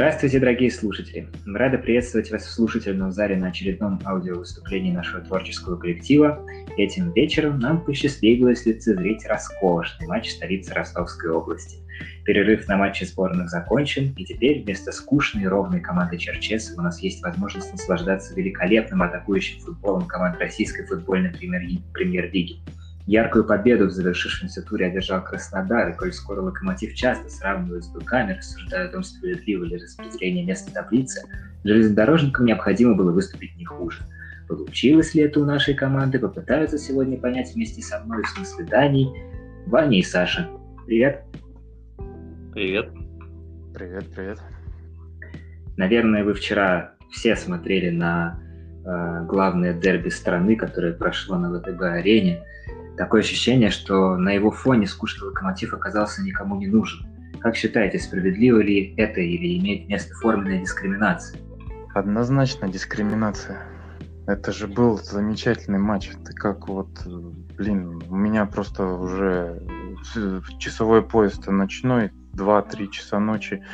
Здравствуйте, дорогие слушатели! Мы рады приветствовать вас в слушательном зале на очередном аудиовыступлении нашего творческого коллектива. Этим вечером нам посчастливилось лицезреть роскошный матч столицы Ростовской области. Перерыв на матче сборных закончен, и теперь вместо скучной и ровной команды Черчесов у нас есть возможность наслаждаться великолепным атакующим футболом команд российской футбольной премьер-лиги. Яркую победу в завершившемся туре одержал Краснодар, и коль скоро Локомотив часто сравнивают с быками, рассуждая о том, справедливо ли распределение мест в таблице, железнодорожникам необходимо было выступить не хуже. Получилось ли это у нашей команды, попытаются сегодня понять вместе со мной в смысле Дании, Ваня и Саша. Привет. Привет. Привет, привет. Наверное, вы вчера все смотрели на э, главное дерби страны, которое прошло на ВТБ-арене. Такое ощущение, что на его фоне скучный локомотив оказался никому не нужен. Как считаете, справедливо ли это или имеет место форменная дискриминация? Однозначно дискриминация. Это же был замечательный матч. Ты как вот, блин, у меня просто уже часовой поезд ночной, 2-3 часа ночи.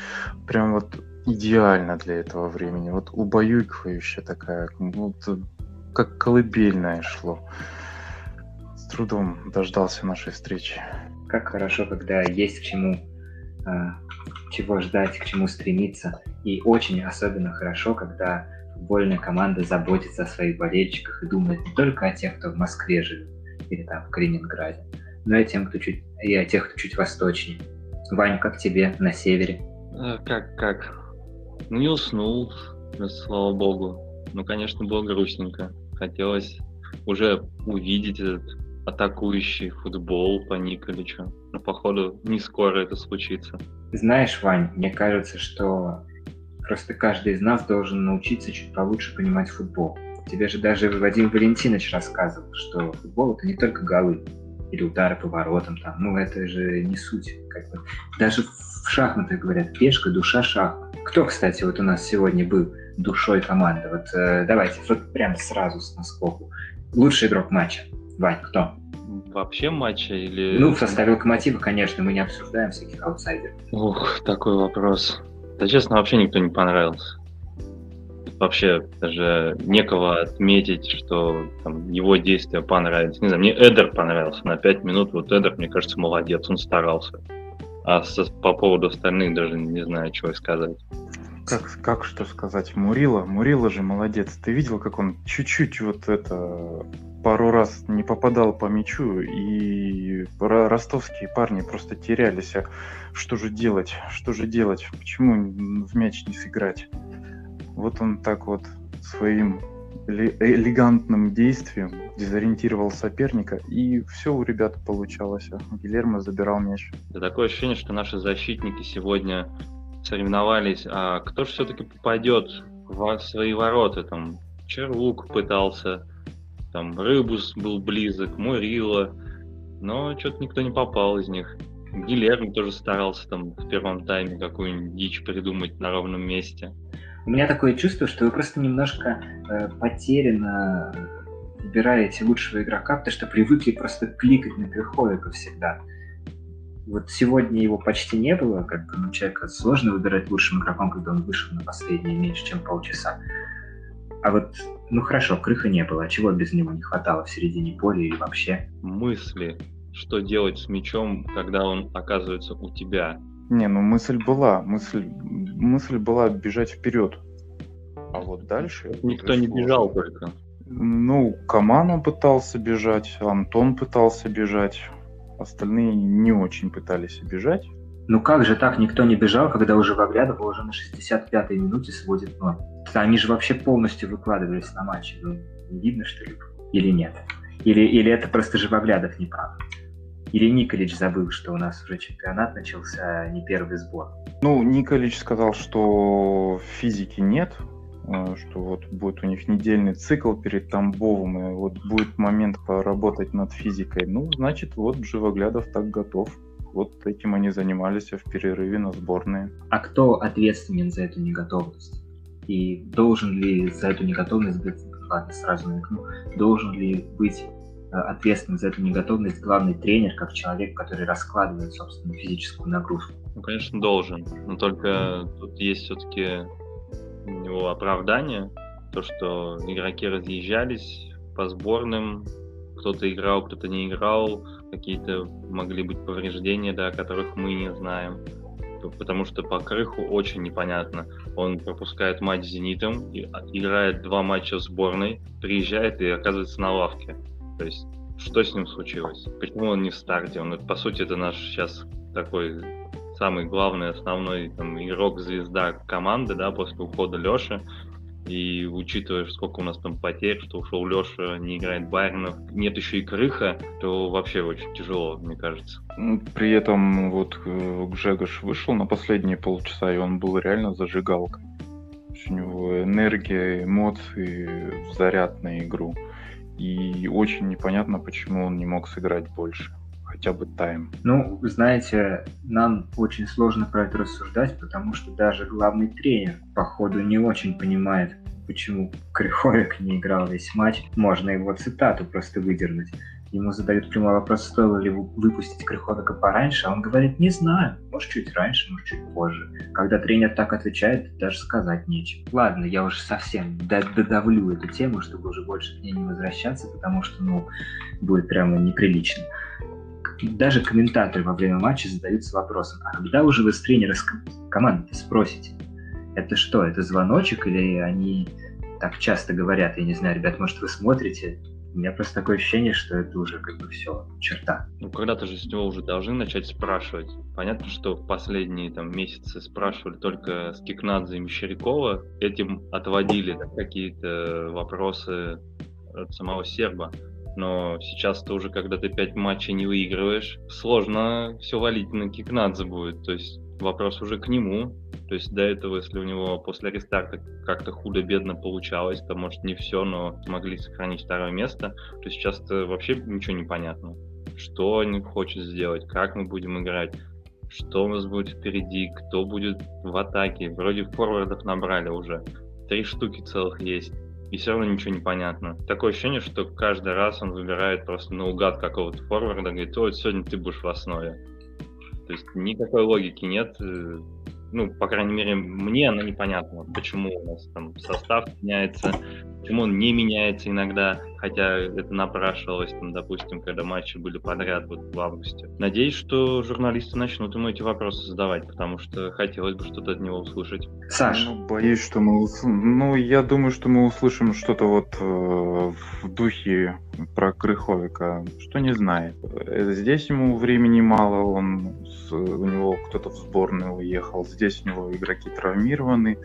Прям вот идеально для этого времени. Вот убаюкивающая такая, вот как колыбельное шло с трудом дождался нашей встречи. Как хорошо, когда есть к чему, э, чего ждать, к чему стремиться. И очень особенно хорошо, когда футбольная команда заботится о своих болельщиках и думает не только о тех, кто в Москве живет или там в Калининграде, но и, тем, кто чуть, и о тех, кто чуть восточнее. Вань, как тебе на севере? А, как, как? Ну, не уснул, слава богу. Ну, конечно, было грустненько. Хотелось уже увидеть этот атакующий футбол по Николичу. Но, походу, не скоро это случится. Знаешь, Вань, мне кажется, что просто каждый из нас должен научиться чуть получше понимать футбол. Тебе же даже Вадим Валентинович рассказывал, что футбол это не только голы или удары по воротам, там, ну это же не суть. Как бы. Даже в шахматах говорят, пешка, душа шахмат. Кто, кстати, вот у нас сегодня был душой команды? Вот э, давайте, вот прям сразу с наскоку. Лучший игрок матча. Вань, кто? Вообще матча или... Ну, в составе Локомотива, конечно, мы не обсуждаем всяких аутсайдеров. Ух, такой вопрос. Да, честно, вообще никто не понравился. Вообще даже некого отметить, что там, его действия понравились. Не знаю, мне Эдер понравился на 5 минут. Вот Эдер, мне кажется, молодец, он старался. А со, по поводу остальных даже не знаю, чего сказать. Как, как что сказать? Мурила? Мурила же молодец. Ты видел, как он чуть-чуть вот это пару раз не попадал по мячу, и ростовские парни просто терялись. А что же делать? Что же делать? Почему в мяч не сыграть? Вот он так вот своим элегантным действием дезориентировал соперника, и все у ребят получалось. Гилермо забирал мяч. Да, такое ощущение, что наши защитники сегодня соревновались, а кто же все-таки попадет в свои ворота? Там Черлук пытался, там Рыбус был близок, Мурила, но что-то никто не попал из них. Гилермо тоже старался там в первом тайме какую-нибудь дичь придумать на ровном месте. У меня такое чувство, что вы просто немножко э, потерянно выбираете лучшего игрока, потому что привыкли просто кликать на Крыховика всегда. Вот сегодня его почти не было, как бы, ну, человека сложно выбирать лучшим игроком, когда он вышел на последние меньше, чем полчаса. А вот, ну хорошо, крыха не было, а чего без него не хватало в середине поля или вообще? Мысли, что делать с мячом, когда он оказывается у тебя. Не, ну мысль была, мысль, мысль была бежать вперед. А вот дальше... Никто не бежал только. Ну, Каману пытался бежать, Антон пытался бежать, остальные не очень пытались бежать. Ну как же так никто не бежал, когда уже Ваглядова уже на 65-й минуте сводит ноль? Они же вообще полностью выкладывались на матче. Ну, не видно, что ли? Или нет? Или, или это просто Живоглядов не прав? Или Николич забыл, что у нас уже чемпионат начался, а не первый сбор? Ну, Николич сказал, что физики нет, э, что вот будет у них недельный цикл перед Тамбовым, и вот будет момент поработать над физикой. Ну, значит, вот Живоглядов так готов. Вот этим они занимались в перерыве на сборные. А кто ответственен за эту неготовность? И должен ли за эту неготовность быть, ладно, сразу намекну, должен ли быть э, ответственность за эту неготовность главный тренер, как человек, который раскладывает собственную физическую нагрузку? Ну, конечно, должен. Но только тут есть все-таки у него оправдание, то, что игроки разъезжались по сборным, кто-то играл, кто-то не играл, какие-то могли быть повреждения, да, о которых мы не знаем. Потому что по Крыху очень непонятно. Он пропускает матч с «Зенитом», а, играет два матча в сборной, приезжает и оказывается на лавке. То есть что с ним случилось? Почему он не в старте? Он, по сути, это наш сейчас такой самый главный, основной там, игрок-звезда команды, да, после ухода Леши. И учитывая, сколько у нас там потерь, что ушел Леша, не играет Байернов, нет еще и Крыха, то вообще очень тяжело, мне кажется. Ну, при этом вот э, Гжегош вышел на последние полчаса, и он был реально зажигалкой. У него энергия, эмоции, заряд на игру. И очень непонятно, почему он не мог сыграть больше хотя бы тайм? Ну, знаете, нам очень сложно про это рассуждать, потому что даже главный тренер, походу, не очень понимает, почему Криховик не играл весь матч. Можно его цитату просто выдернуть. Ему задают прямой вопрос, стоило ли выпустить Крыховика пораньше, а он говорит, не знаю, может чуть раньше, может чуть позже. Когда тренер так отвечает, даже сказать нечего. Ладно, я уже совсем додавлю эту тему, чтобы уже больше к ней не возвращаться, потому что, ну, будет прямо неприлично даже комментаторы во время матча задаются вопросом, а когда уже вы с тренера с команды спросите, это что, это звоночек или они так часто говорят, я не знаю, ребят, может вы смотрите, у меня просто такое ощущение, что это уже как бы все, черта. Ну, когда-то же с него уже должны начать спрашивать. Понятно, что в последние там месяцы спрашивали только с Кикнадзе и Мещерякова. Этим отводили да, какие-то вопросы от самого серба но сейчас-то уже, когда ты пять матчей не выигрываешь, сложно все валить на Кикнадзе будет, то есть вопрос уже к нему, то есть до этого, если у него после рестарта как-то худо-бедно получалось, то может не все, но смогли сохранить второе место, то сейчас-то вообще ничего не понятно. Что он хочет сделать, как мы будем играть, что у нас будет впереди, кто будет в атаке. Вроде форвардов набрали уже. Три штуки целых есть и все равно ничего не понятно. Такое ощущение, что каждый раз он выбирает просто наугад какого-то форварда, говорит, ой, сегодня ты будешь в основе. То есть никакой логики нет. Э, ну, по крайней мере, мне она непонятна, почему у нас там состав меняется, почему он не меняется иногда, хотя это напрашивалось, там, допустим, когда матчи были подряд вот в августе. Надеюсь, что журналисты начнут ему эти вопросы задавать, потому что хотелось бы что-то от него услышать. Саш. Ну, боюсь, что мы... Ну, я думаю, что мы услышим что-то вот э, в духе про Крыховика, что не знает. Э, здесь ему времени мало, он с, у него кто-то в сборную уехал, здесь у него игроки травмированы,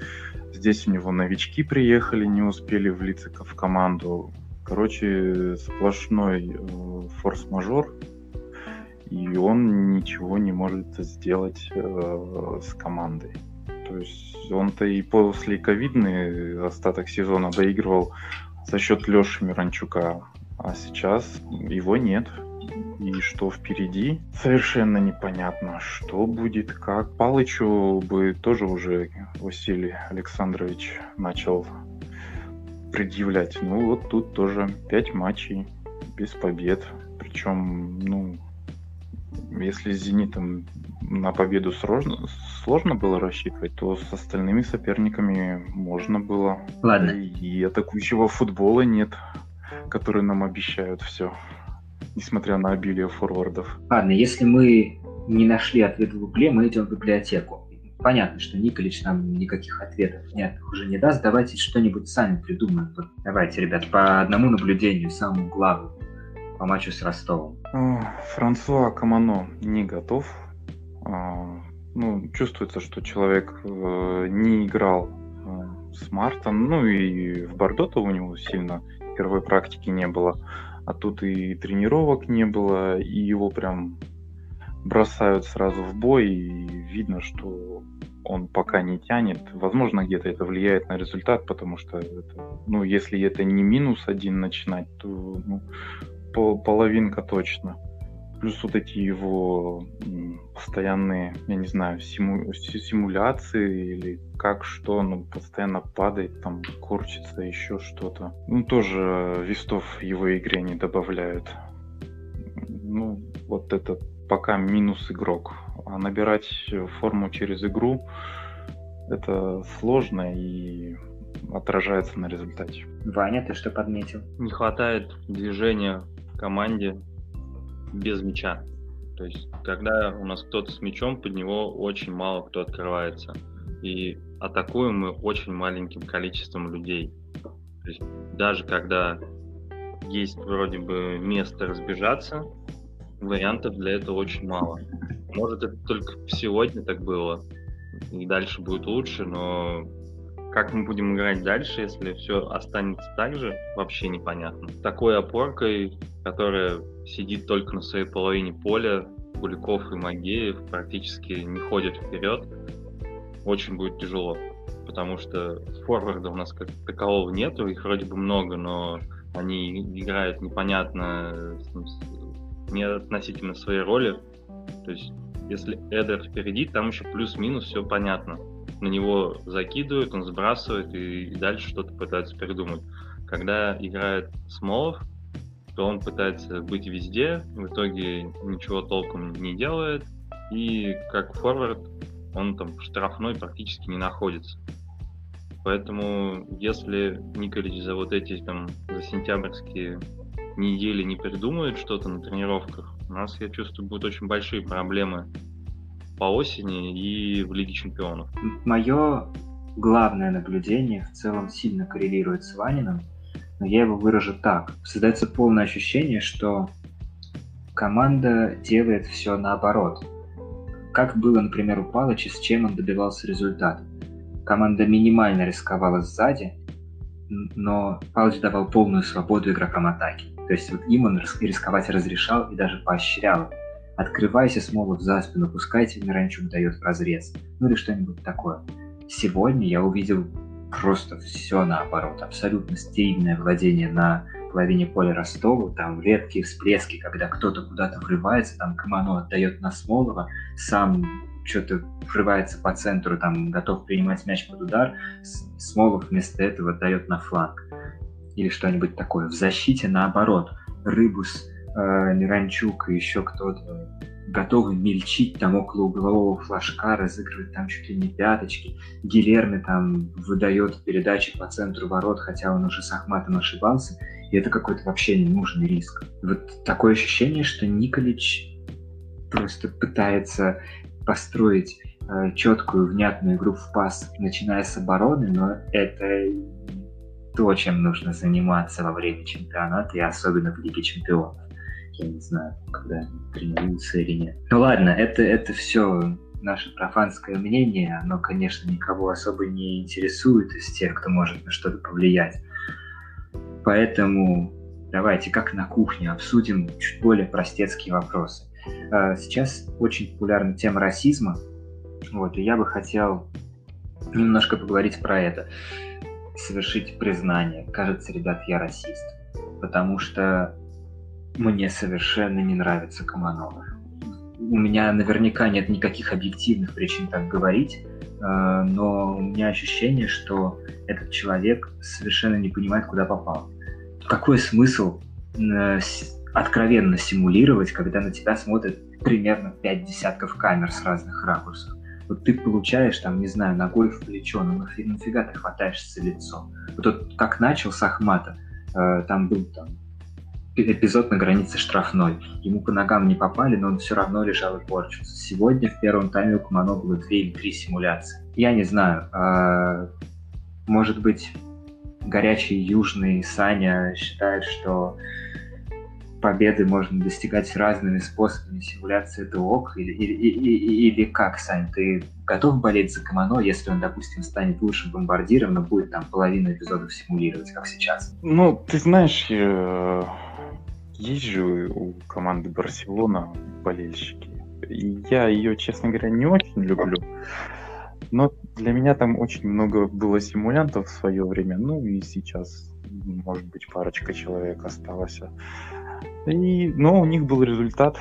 здесь у него новички приехали, не успели влиться в команду. Короче, сплошной э, форс-мажор, и он ничего не может сделать э, с командой. То есть он-то и после ковидный остаток сезона доигрывал за счет Леши Миранчука, а сейчас его нет. И что впереди, совершенно непонятно, что будет, как. Палычу бы тоже уже Василий Александрович начал предъявлять. Ну вот тут тоже 5 матчей без побед. Причем, ну, если с «Зенитом» на победу сложно, сложно было рассчитывать, то с остальными соперниками можно было. Ладно. И, и атакующего футбола нет, который нам обещают все, несмотря на обилие форвардов. Ладно, если мы не нашли ответ в Гугле, мы идем в библиотеку. Понятно, что Николич нам никаких ответов нет, уже не даст. Давайте что-нибудь сами придумаем. Давайте, ребят, по одному наблюдению, самому главному по матчу с Ростовом. Франсуа Камано не готов. А, ну, чувствуется, что человек э, не играл э, с Мартом. Ну и в Бордо-то у него сильно игровой практики не было. А тут и тренировок не было, и его прям бросают сразу в бой, и видно, что он пока не тянет. Возможно, где-то это влияет на результат, потому что, это, ну, если это не минус один начинать, то ну, пол, половинка точно. Плюс вот эти его постоянные, я не знаю, симу, симуляции или как что, он постоянно падает, там корчится, еще что-то. Ну, тоже вестов его игре не добавляют. Ну, вот это пока минус игрок. А набирать форму через игру это сложно и отражается на результате. Ваня, ты что подметил? Не хватает движения в команде без мяча. То есть, когда у нас кто-то с мячом, под него очень мало кто открывается. И атакуем мы очень маленьким количеством людей. То есть, даже когда есть вроде бы место разбежаться, вариантов для этого очень мало. Может, это только сегодня так было, и дальше будет лучше, но как мы будем играть дальше, если все останется так же, вообще непонятно. Такой опоркой, которая сидит только на своей половине поля, Куликов и Магеев практически не ходят вперед, очень будет тяжело. Потому что форварда у нас как такового нету, их вроде бы много, но они играют непонятно не относительно своей роли. То есть, если Эдер впереди, там еще плюс-минус все понятно. На него закидывают, он сбрасывает и, дальше что-то пытается придумать. Когда играет Смолов, то он пытается быть везде, в итоге ничего толком не делает, и как форвард он там штрафной практически не находится. Поэтому если Николич за вот эти там за сентябрьские недели не придумает что-то на тренировках, у нас, я чувствую, будут очень большие проблемы по осени и в Лиге Чемпионов. Мое главное наблюдение в целом сильно коррелирует с Ваниным, но я его выражу так. Создается полное ощущение, что команда делает все наоборот. Как было, например, у Палыча, с чем он добивался результата. Команда минимально рисковала сзади, но Палыч давал полную свободу игрокам атаки. То есть вот им он рисковать разрешал и даже поощрял. Открывайся, Смолов, за спину, пускай тебе Миранчук дает в разрез. Ну или что-нибудь такое. Сегодня я увидел просто все наоборот. Абсолютно стерильное владение на половине поля Ростова, там редкие всплески, когда кто-то куда-то врывается, там Камано отдает на Смолова, сам что-то врывается по центру, там готов принимать мяч под удар, Смолов вместо этого отдает на фланг или что-нибудь такое. В защите наоборот. Рыбус, э, Миранчук и еще кто-то готовы мельчить там около углового флажка, разыгрывать там чуть ли не пяточки. Гилерми там выдает передачи по центру ворот, хотя он уже с Ахматом ошибался. И это какой-то вообще ненужный риск. Вот такое ощущение, что Николич просто пытается построить э, четкую, внятную игру в пас, начиная с обороны, но это то, чем нужно заниматься во время чемпионата, и особенно в Лиге Чемпионов. Я не знаю, когда они тренируются или нет. Ну ладно, это, это все наше профанское мнение, оно, конечно, никого особо не интересует из тех, кто может на что-то повлиять. Поэтому давайте, как на кухне, обсудим чуть более простецкие вопросы. А, сейчас очень популярна тема расизма, вот, и я бы хотел немножко поговорить про это совершить признание. Кажется, ребят, я расист. Потому что мне совершенно не нравится Каманова. У меня наверняка нет никаких объективных причин так говорить, э, но у меня ощущение, что этот человек совершенно не понимает, куда попал. Какой смысл э, откровенно симулировать, когда на тебя смотрят примерно пять десятков камер с разных ракурсов? вот ты получаешь, там, не знаю, ногой в плечо, ну нафига, ты хватаешься лицо? Вот тот, как начал с Ахмата, э, там был там эпизод на границе штрафной. Ему по ногам не попали, но он все равно лежал и порчился. Сегодня в первом тайме у Кумано было две или три симуляции. Я не знаю, э, может быть, горячий южный Саня считает, что победы можно достигать разными способами. Симуляция это ок? Или, или, или, или как, Сань, ты готов болеть за Камано, если он, допустим, станет лучшим бомбардиром, но будет там половину эпизодов симулировать, как сейчас? Ну, ты знаешь, есть же у команды Барселона болельщики. И я ее, честно говоря, не очень люблю. Но для меня там очень много было симулянтов в свое время. Ну и сейчас, может быть, парочка человек осталось. И, но у них был результат.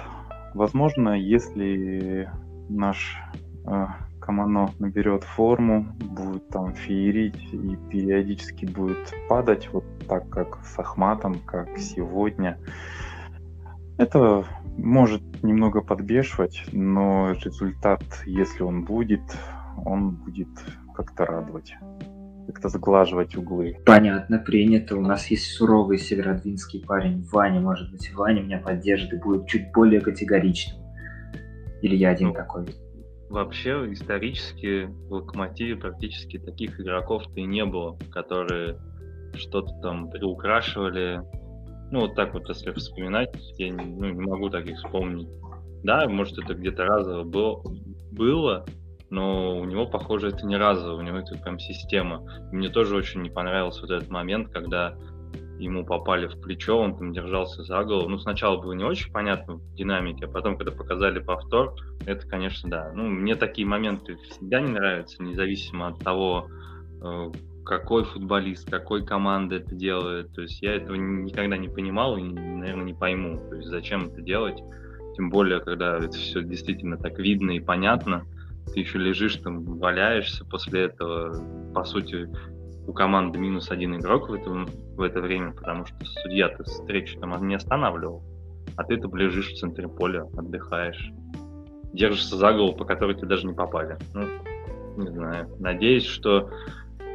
возможно, если наш э, Камано наберет форму, будет там феерить и периодически будет падать, вот так как с Ахматом, как сегодня, это может немного подбешивать, но результат, если он будет, он будет как-то радовать как-то сглаживать углы. Понятно, принято. У нас есть суровый северодвинский парень Ваня. Может быть, Ваня меня поддержит и будет чуть более категоричным. Или я один ну, такой? Вообще, исторически в Локомотиве практически таких игроков-то и не было, которые что-то там приукрашивали. Ну, вот так вот, если вспоминать, я не, ну, не могу таких вспомнить. Да, может, это где-то разово было, было, но у него, похоже, это не разово, у него это прям система. Мне тоже очень не понравился вот этот момент, когда ему попали в плечо, он там держался за голову. Ну, сначала было не очень понятно в динамике, а потом, когда показали повтор, это, конечно, да. Ну, мне такие моменты всегда не нравятся, независимо от того, э, какой футболист, какой команды это делает. То есть я этого никогда не понимал и, наверное, не пойму. То есть зачем это делать? Тем более, когда это все действительно так видно и понятно ты еще лежишь там, валяешься после этого. По сути, у команды минус один игрок в это, в это время, потому что судья-то встречу там не останавливал. А ты там лежишь в центре поля, отдыхаешь. Держишься за голову, по которой ты даже не попали. Ну, не знаю. Надеюсь, что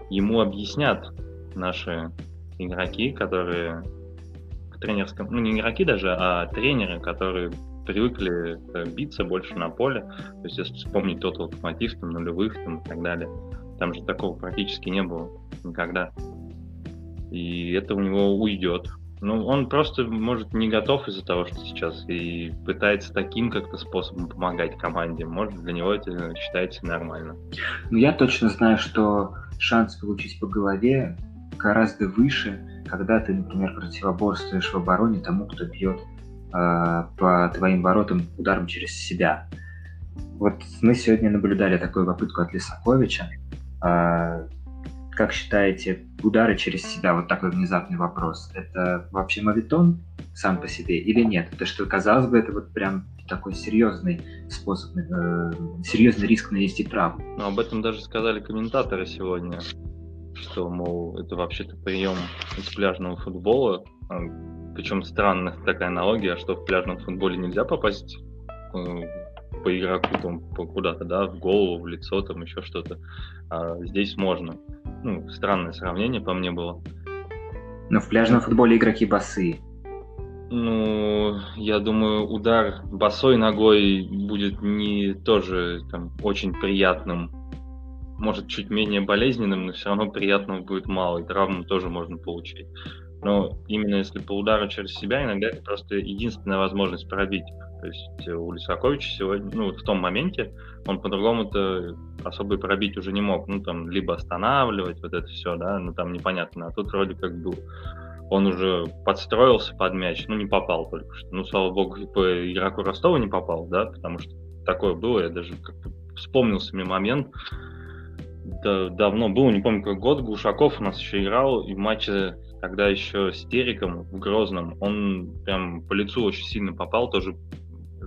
ему объяснят наши игроки, которые в тренерском... Ну, не игроки даже, а тренеры, которые привыкли э, биться больше на поле. То есть, если вспомнить тот локомотив, там, нулевых там, и так далее, там же такого практически не было никогда. И это у него уйдет. Ну, он просто, может, не готов из-за того, что сейчас, и пытается таким как-то способом помогать команде. Может, для него это считается нормально. Ну, я точно знаю, что шанс получить по голове гораздо выше, когда ты, например, противоборствуешь в обороне тому, кто бьет э, по твоим воротам ударом через себя. Вот мы сегодня наблюдали такую попытку от Лисаковича. Э, как считаете, удары через себя, вот такой внезапный вопрос, это вообще мавитон сам по себе или нет? Это что, казалось бы, это вот прям такой серьезный способ, э, серьезный риск нанести травму. Ну, об этом даже сказали комментаторы сегодня, что, мол, это вообще-то прием из пляжного футбола, причем странная такая аналогия, что в пляжном футболе нельзя попасть э, по игроку там куда-то, да, в голову, в лицо, там еще что-то. А здесь можно. Ну, странное сравнение по мне было. Но в пляжном футболе игроки босые. Ну, я думаю, удар босой ногой будет не тоже там очень приятным. Может, чуть менее болезненным, но все равно приятного будет мало, и травму тоже можно получить. Но именно если по удару через себя, иногда это просто единственная возможность пробить. То есть у Лисаковича сегодня, ну, в том моменте, он по-другому-то особо и пробить уже не мог. Ну, там, либо останавливать, вот это все, да, ну, там непонятно. А тут вроде как был он уже подстроился под мяч, ну, не попал только что. Ну, слава богу, по игроку Ростова не попал, да, потому что такое было, я даже как-то вспомнился мне момент, да, давно было, не помню, какой год, Глушаков у нас еще играл, и в матче когда еще с Териком в Грозном, он прям по лицу очень сильно попал, тоже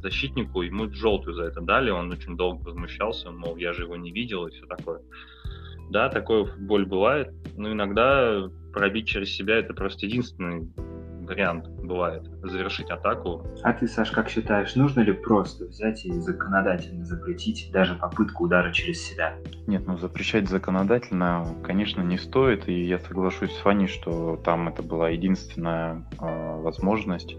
защитнику, ему желтую за это дали, он очень долго возмущался, мол, я же его не видел и все такое. Да, такое в футболе бывает, но иногда пробить через себя это просто единственный вариант бывает завершить атаку. А ты, Саш, как считаешь, нужно ли просто взять и законодательно запретить даже попытку удара через себя? Нет, ну запрещать законодательно, конечно, не стоит, и я соглашусь с Ваней, что там это была единственная э, возможность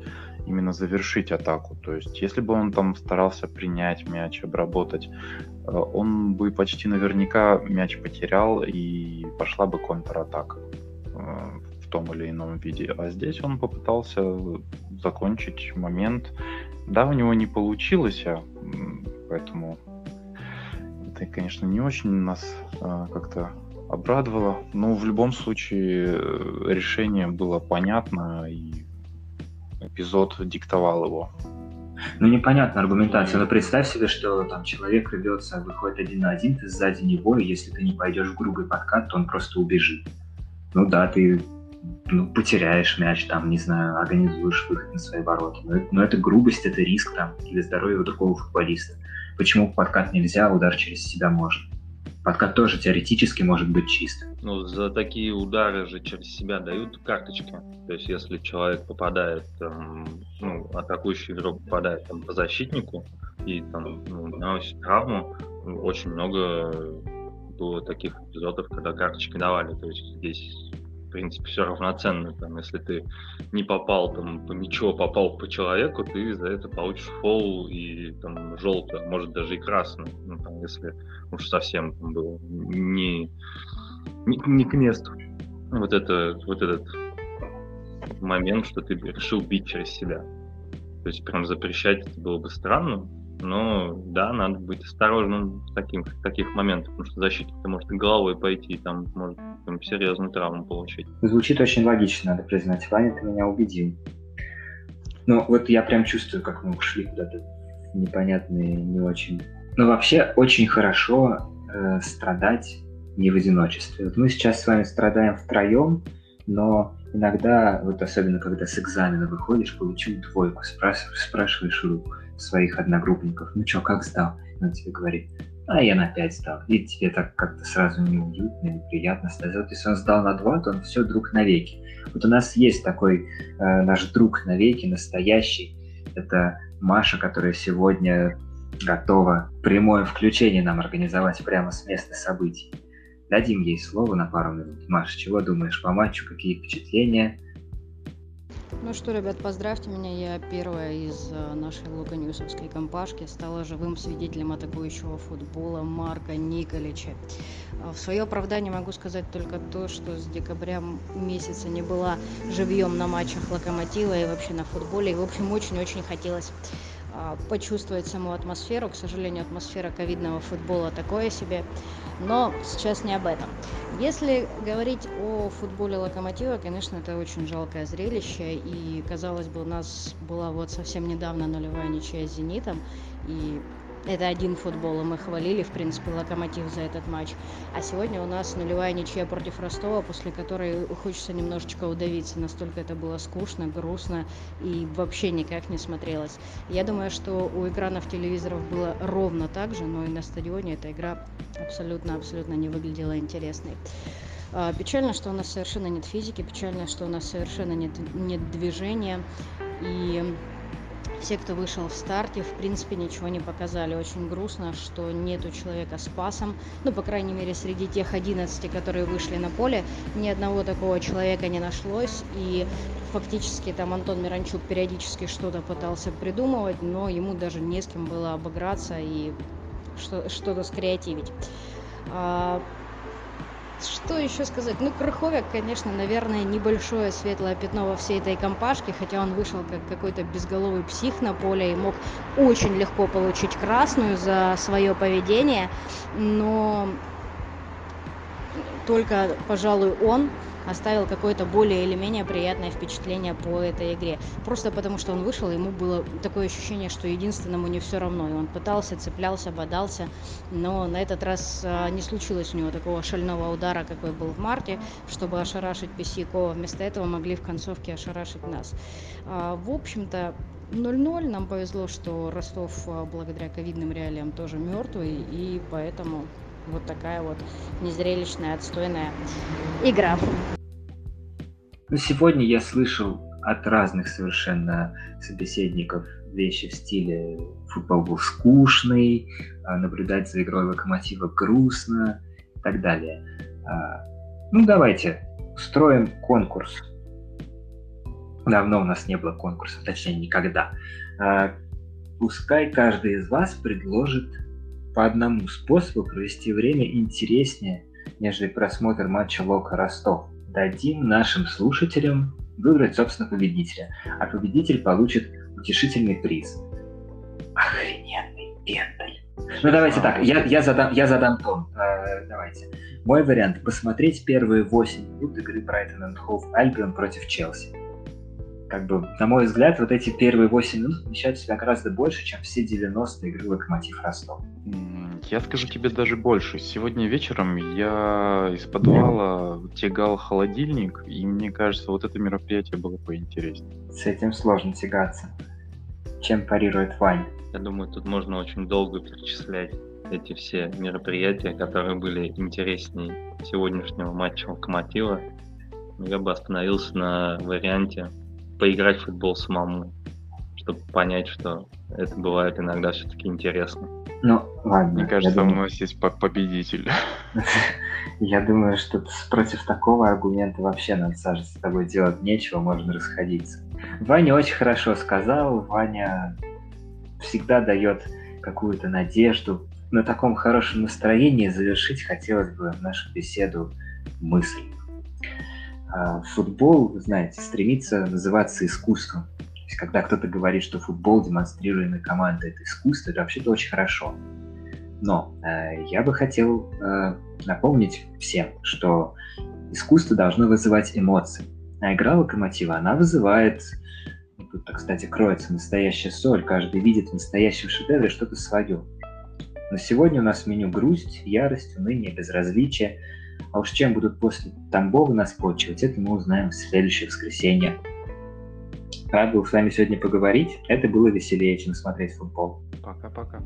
именно завершить атаку. То есть, если бы он там старался принять мяч, обработать, э, он бы почти наверняка мяч потерял и пошла бы контратака э, том или ином виде. А здесь он попытался закончить момент. Да, у него не получилось, а, поэтому это, конечно, не очень нас а, как-то обрадовало. Но в любом случае э, решение было понятно, и эпизод диктовал его. Ну, непонятная аргументация. Но представь себе, что там человек рвется, выходит один на один, ты сзади него, и если ты не пойдешь в грубый подкат, то он просто убежит. Ну да, ты ну, потеряешь мяч, там, не знаю, организуешь выход на свои ворота. Но, но это грубость, это риск там для здоровья другого футболиста. Почему подкат нельзя, удар через себя можно? Подкат тоже теоретически может быть чист. Ну, за такие удары же через себя дают карточки. То есть, если человек попадает, там, ну, атакующий игрок попадает там, по защитнику и там ну, наносит травму, очень много было таких эпизодов, когда карточки давали. То есть здесь в принципе, все равноценно. Там, если ты не попал там, по мячу, попал по человеку, ты за это получишь фол и там, желтый, а может даже и красный. Ну, там, если уж совсем там, было не, не, не к месту. Вот, это, вот этот момент, что ты решил бить через себя. То есть прям запрещать это было бы странно, но да, надо быть осторожным в таких, в таких моментах, потому что защитник может головой пойти, там может там, серьезную травму получить. Звучит очень логично, надо признать. Ваня, ты меня убедил. Ну, вот я прям чувствую, как мы ушли куда-то непонятные, не очень. Но вообще очень хорошо э, страдать не в одиночестве. Вот мы сейчас с вами страдаем втроем, но иногда, вот особенно когда с экзамена выходишь, получил двойку, спрашиваешь, спрашиваешь у своих одногруппников, ну что, как сдал? Он тебе говорит, а я на 5 сдал. И тебе так как-то сразу неуютно, неприятно стать. Вот если он сдал на 2, то он все друг навеки. Вот у нас есть такой э, наш друг навеки, настоящий. Это Маша, которая сегодня готова прямое включение нам организовать прямо с места событий. Дадим ей слово на пару минут. Маша, чего думаешь по матчу? Какие впечатления? Ну что, ребят, поздравьте меня. Я первая из э, нашей луканьюсовской компашки стала живым свидетелем атакующего футбола Марка Николича. А в свое оправдание могу сказать только то, что с декабря месяца не была живьем на матчах Локомотива и вообще на футболе. И, в общем, очень-очень хотелось почувствовать саму атмосферу. К сожалению, атмосфера ковидного футбола такое себе. Но сейчас не об этом. Если говорить о футболе Локомотива, конечно, это очень жалкое зрелище. И, казалось бы, у нас была вот совсем недавно нулевая ничья с «Зенитом». И это один футбол, и мы хвалили, в принципе, Локомотив за этот матч. А сегодня у нас нулевая ничья против Ростова, после которой хочется немножечко удавиться. Настолько это было скучно, грустно и вообще никак не смотрелось. Я думаю, что у экранов телевизоров было ровно так же, но и на стадионе эта игра абсолютно-абсолютно не выглядела интересной. А, печально, что у нас совершенно нет физики, печально, что у нас совершенно нет, нет движения. И все, кто вышел в старте, в принципе, ничего не показали. Очень грустно, что нету человека с пасом. Ну, по крайней мере, среди тех 11, которые вышли на поле, ни одного такого человека не нашлось. И фактически там Антон Миранчук периодически что-то пытался придумывать, но ему даже не с кем было обыграться и что-то скреативить. Что еще сказать? Ну, Крыховик, конечно, наверное, небольшое светлое пятно во всей этой компашке, хотя он вышел как какой-то безголовый псих на поле и мог очень легко получить красную за свое поведение, но только, пожалуй, он оставил какое-то более или менее приятное впечатление по этой игре. Просто потому, что он вышел, ему было такое ощущение, что единственному не все равно. И он пытался, цеплялся, бодался, но на этот раз а, не случилось у него такого шального удара, какой был в марте, чтобы ошарашить Песьякова. Вместо этого могли в концовке ошарашить нас. А, в общем-то, 0-0. Нам повезло, что Ростов а, благодаря ковидным реалиям тоже мертвый, и поэтому вот такая вот незрелищная, отстойная игра. Ну, сегодня я слышал от разных совершенно собеседников вещи в стиле футбол был скучный, а, наблюдать за игрой локомотива грустно и так далее. А, ну, давайте устроим конкурс. Давно у нас не было конкурса, точнее, никогда. А, пускай каждый из вас предложит по одному способу провести время интереснее, нежели просмотр матча Лока Ростов. Дадим нашим слушателям выбрать, собственно, победителя. А победитель получит утешительный приз. Охрененный пендаль. Ну давайте так, я, я, задам, я задам тон. Э, давайте. Мой вариант – посмотреть первые 8 минут игры Брайтон энд Хоув Альбион против Челси как бы, на мой взгляд, вот эти первые 8 минут вмещают в себя гораздо больше, чем все 90 игры Локомотив Ростов. Я скажу тебе даже больше. Сегодня вечером я из подвала тягал холодильник, и мне кажется, вот это мероприятие было поинтереснее. С этим сложно тягаться. Чем парирует Ваня? Я думаю, тут можно очень долго перечислять эти все мероприятия, которые были интереснее сегодняшнего матча Локомотива. Я бы остановился на варианте поиграть в футбол самому, чтобы понять, что это бывает иногда все-таки интересно. Ну, ладно. Мне кажется, я у думаю, нас есть по- победитель. я думаю, что против такого аргумента вообще нам, Саша, с тобой делать нечего, можно расходиться. Ваня очень хорошо сказал, Ваня всегда дает какую-то надежду. На таком хорошем настроении завершить хотелось бы нашу беседу мысль. А, Футбол, знаете, стремится называться искусством. То есть, когда кто-то говорит, что футбол, демонстрируемый командой, это искусство, это вообще-то очень хорошо. Но э, я бы хотел э, напомнить всем, что искусство должно вызывать эмоции. А игра локомотива, она вызывает, ну, тут, кстати, кроется настоящая соль, каждый видит в настоящем шедевре что-то свое. Но сегодня у нас меню грусть, ярость, уныние, безразличие. А уж чем будут после Тамбова нас почивать, это мы узнаем в следующее воскресенье. Рад был с вами сегодня поговорить. Это было веселее, чем смотреть футбол. Пока-пока.